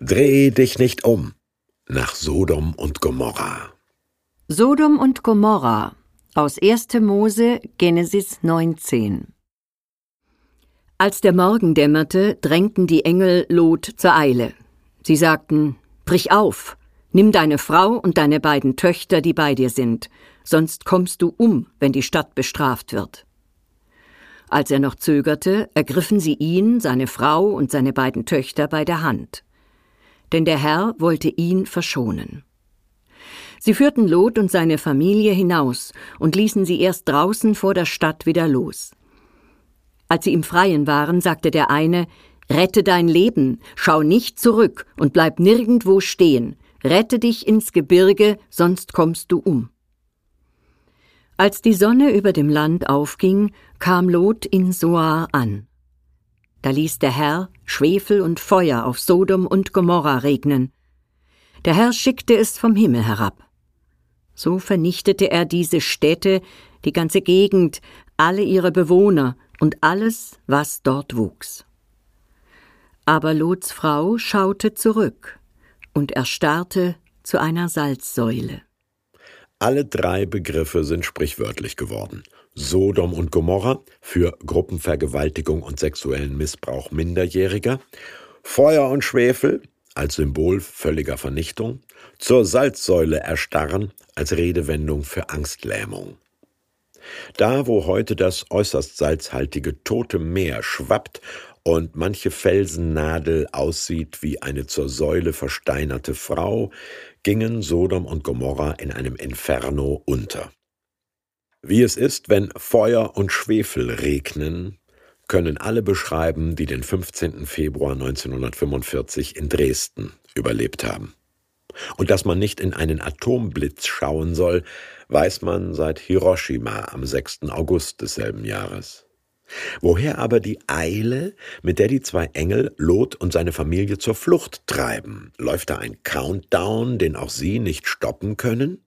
Dreh dich nicht um nach Sodom und Gomorra. Sodom und Gomorra aus 1. Mose Genesis 19 Als der Morgen dämmerte, drängten die Engel Lot zur Eile. Sie sagten, Brich auf, nimm deine Frau und deine beiden Töchter, die bei dir sind, sonst kommst du um, wenn die Stadt bestraft wird. Als er noch zögerte, ergriffen sie ihn, seine Frau und seine beiden Töchter bei der Hand. Denn der Herr wollte ihn verschonen. Sie führten Lot und seine Familie hinaus und ließen sie erst draußen vor der Stadt wieder los. Als sie im Freien waren, sagte der eine Rette dein Leben, schau nicht zurück und bleib nirgendwo stehen, rette dich ins Gebirge, sonst kommst du um. Als die Sonne über dem Land aufging, kam Lot in Soar an. Da ließ der Herr Schwefel und Feuer auf Sodom und Gomorra regnen. Der Herr schickte es vom Himmel herab. So vernichtete er diese Städte, die ganze Gegend, alle ihre Bewohner und alles, was dort wuchs. Aber Lots Frau schaute zurück und erstarrte zu einer Salzsäule. Alle drei Begriffe sind sprichwörtlich geworden. Sodom und Gomorra für Gruppenvergewaltigung und sexuellen Missbrauch Minderjähriger, Feuer und Schwefel als Symbol völliger Vernichtung, zur Salzsäule erstarren als Redewendung für Angstlähmung. Da, wo heute das äußerst salzhaltige Tote Meer schwappt und manche Felsennadel aussieht wie eine zur Säule versteinerte Frau, gingen Sodom und Gomorra in einem Inferno unter. Wie es ist, wenn Feuer und Schwefel regnen, können alle beschreiben, die den 15. Februar 1945 in Dresden überlebt haben. Und dass man nicht in einen Atomblitz schauen soll, weiß man seit Hiroshima am 6. August desselben Jahres. Woher aber die Eile, mit der die zwei Engel Lot und seine Familie zur Flucht treiben? Läuft da ein Countdown, den auch sie nicht stoppen können?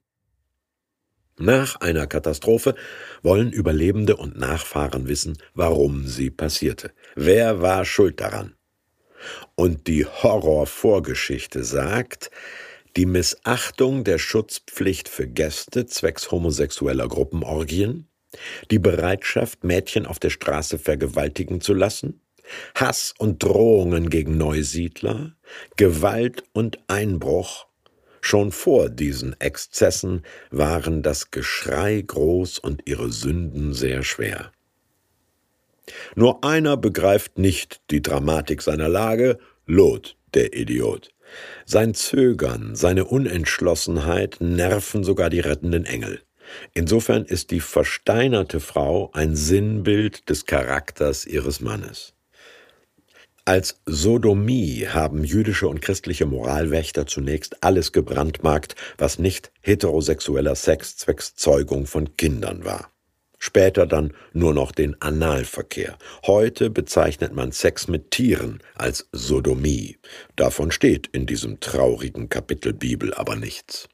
Nach einer Katastrophe wollen Überlebende und Nachfahren wissen, warum sie passierte. Wer war schuld daran? Und die Horrorvorgeschichte sagt, die Missachtung der Schutzpflicht für Gäste zwecks homosexueller Gruppenorgien, die Bereitschaft, Mädchen auf der Straße vergewaltigen zu lassen, Hass und Drohungen gegen Neusiedler, Gewalt und Einbruch. Schon vor diesen Exzessen waren das Geschrei groß und ihre Sünden sehr schwer. Nur einer begreift nicht die Dramatik seiner Lage, Lot, der Idiot. Sein Zögern, seine Unentschlossenheit nerven sogar die rettenden Engel. Insofern ist die versteinerte Frau ein Sinnbild des Charakters ihres Mannes. Als Sodomie haben jüdische und christliche Moralwächter zunächst alles gebrandmarkt, was nicht heterosexueller Sex zwecks Zeugung von Kindern war. Später dann nur noch den Analverkehr. Heute bezeichnet man Sex mit Tieren als Sodomie. Davon steht in diesem traurigen Kapitel Bibel aber nichts.